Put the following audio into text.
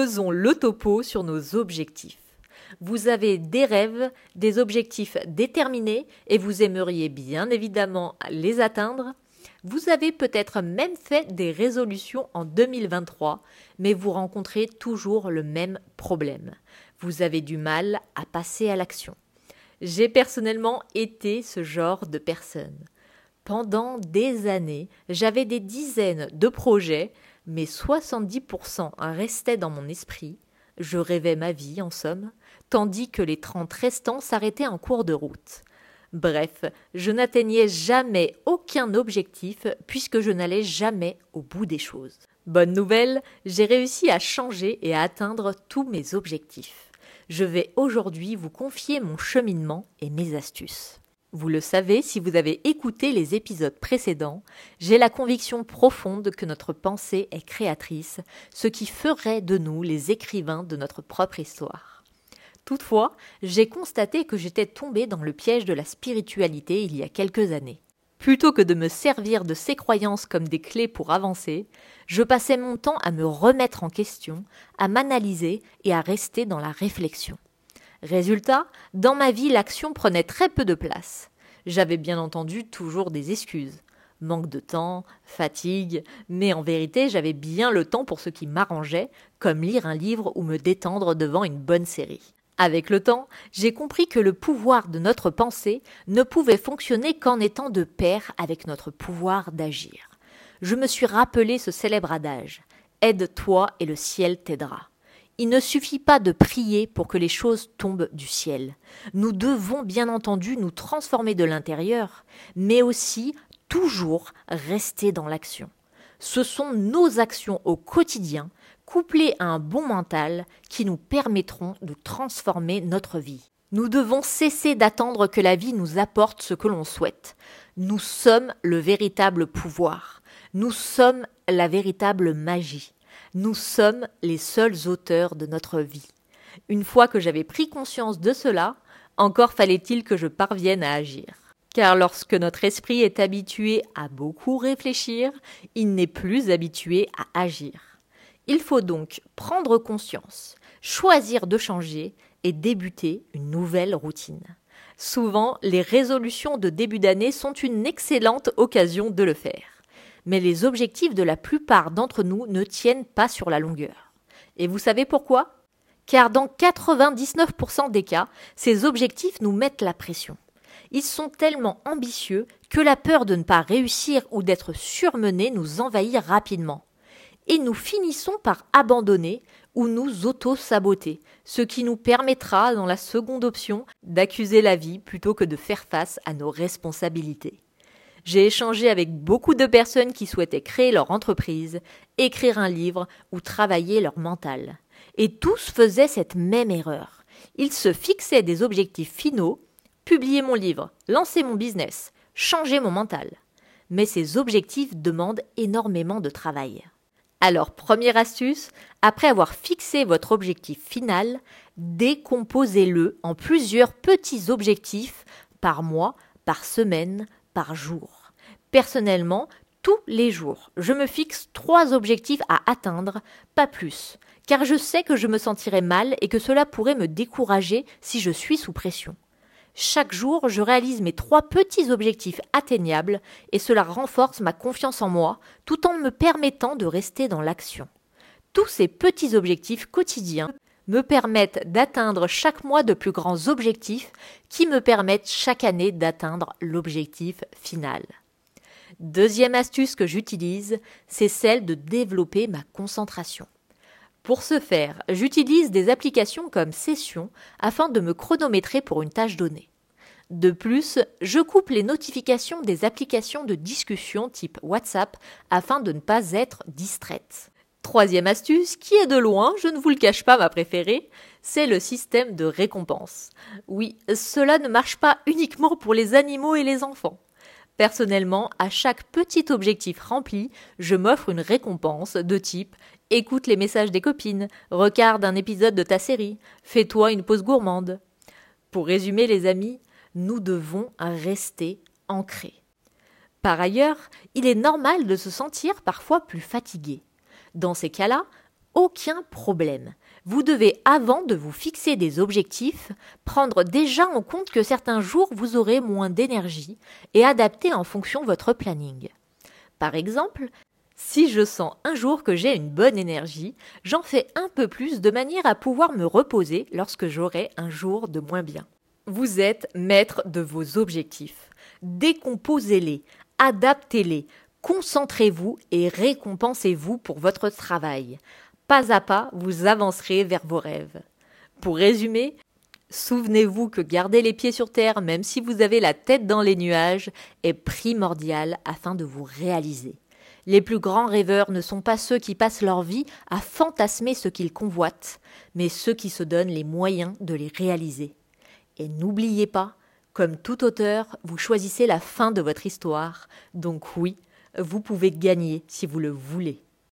Faisons le topo sur nos objectifs. Vous avez des rêves, des objectifs déterminés et vous aimeriez bien évidemment les atteindre. Vous avez peut-être même fait des résolutions en 2023, mais vous rencontrez toujours le même problème. Vous avez du mal à passer à l'action. J'ai personnellement été ce genre de personne. Pendant des années, j'avais des dizaines de projets, mais 70% restaient dans mon esprit. Je rêvais ma vie, en somme, tandis que les 30 restants s'arrêtaient en cours de route. Bref, je n'atteignais jamais aucun objectif puisque je n'allais jamais au bout des choses. Bonne nouvelle, j'ai réussi à changer et à atteindre tous mes objectifs. Je vais aujourd'hui vous confier mon cheminement et mes astuces. Vous le savez si vous avez écouté les épisodes précédents, j'ai la conviction profonde que notre pensée est créatrice, ce qui ferait de nous les écrivains de notre propre histoire. Toutefois, j'ai constaté que j'étais tombé dans le piège de la spiritualité il y a quelques années. Plutôt que de me servir de ces croyances comme des clés pour avancer, je passais mon temps à me remettre en question, à m'analyser et à rester dans la réflexion. Résultat, dans ma vie, l'action prenait très peu de place. J'avais bien entendu toujours des excuses. Manque de temps, fatigue, mais en vérité j'avais bien le temps pour ce qui m'arrangeait, comme lire un livre ou me détendre devant une bonne série. Avec le temps, j'ai compris que le pouvoir de notre pensée ne pouvait fonctionner qu'en étant de pair avec notre pouvoir d'agir. Je me suis rappelé ce célèbre adage Aide-toi et le ciel t'aidera. Il ne suffit pas de prier pour que les choses tombent du ciel. Nous devons bien entendu nous transformer de l'intérieur, mais aussi toujours rester dans l'action. Ce sont nos actions au quotidien couplés à un bon mental qui nous permettront de transformer notre vie. Nous devons cesser d'attendre que la vie nous apporte ce que l'on souhaite. Nous sommes le véritable pouvoir. Nous sommes la véritable magie. Nous sommes les seuls auteurs de notre vie. Une fois que j'avais pris conscience de cela, encore fallait-il que je parvienne à agir. Car lorsque notre esprit est habitué à beaucoup réfléchir, il n'est plus habitué à agir. Il faut donc prendre conscience, choisir de changer et débuter une nouvelle routine. Souvent, les résolutions de début d'année sont une excellente occasion de le faire. Mais les objectifs de la plupart d'entre nous ne tiennent pas sur la longueur. Et vous savez pourquoi? Car dans 99% des cas, ces objectifs nous mettent la pression. Ils sont tellement ambitieux que la peur de ne pas réussir ou d'être surmené nous envahit rapidement et nous finissons par abandonner ou nous auto-saboter, ce qui nous permettra, dans la seconde option, d'accuser la vie plutôt que de faire face à nos responsabilités. J'ai échangé avec beaucoup de personnes qui souhaitaient créer leur entreprise, écrire un livre ou travailler leur mental. Et tous faisaient cette même erreur. Ils se fixaient des objectifs finaux, publier mon livre, lancer mon business, changer mon mental. Mais ces objectifs demandent énormément de travail. Alors, première astuce, après avoir fixé votre objectif final, décomposez-le en plusieurs petits objectifs par mois, par semaine, par jour. Personnellement, tous les jours, je me fixe trois objectifs à atteindre, pas plus, car je sais que je me sentirai mal et que cela pourrait me décourager si je suis sous pression. Chaque jour, je réalise mes trois petits objectifs atteignables et cela renforce ma confiance en moi tout en me permettant de rester dans l'action. Tous ces petits objectifs quotidiens me permettent d'atteindre chaque mois de plus grands objectifs qui me permettent chaque année d'atteindre l'objectif final. Deuxième astuce que j'utilise, c'est celle de développer ma concentration. Pour ce faire, j'utilise des applications comme Session afin de me chronométrer pour une tâche donnée. De plus, je coupe les notifications des applications de discussion type WhatsApp afin de ne pas être distraite. Troisième astuce, qui est de loin, je ne vous le cache pas ma préférée, c'est le système de récompense. Oui, cela ne marche pas uniquement pour les animaux et les enfants. Personnellement, à chaque petit objectif rempli, je m'offre une récompense de type écoute les messages des copines, regarde un épisode de ta série, fais-toi une pause gourmande. Pour résumer les amis, nous devons rester ancrés. Par ailleurs, il est normal de se sentir parfois plus fatigué. Dans ces cas-là, aucun problème. Vous devez, avant de vous fixer des objectifs, prendre déjà en compte que certains jours vous aurez moins d'énergie et adapter en fonction votre planning. Par exemple, si je sens un jour que j'ai une bonne énergie, j'en fais un peu plus de manière à pouvoir me reposer lorsque j'aurai un jour de moins bien. Vous êtes maître de vos objectifs. Décomposez-les, adaptez-les, concentrez-vous et récompensez-vous pour votre travail. Pas à pas, vous avancerez vers vos rêves. Pour résumer, souvenez-vous que garder les pieds sur terre, même si vous avez la tête dans les nuages, est primordial afin de vous réaliser. Les plus grands rêveurs ne sont pas ceux qui passent leur vie à fantasmer ce qu'ils convoitent, mais ceux qui se donnent les moyens de les réaliser. Et n'oubliez pas, comme tout auteur, vous choisissez la fin de votre histoire, donc oui, vous pouvez gagner si vous le voulez.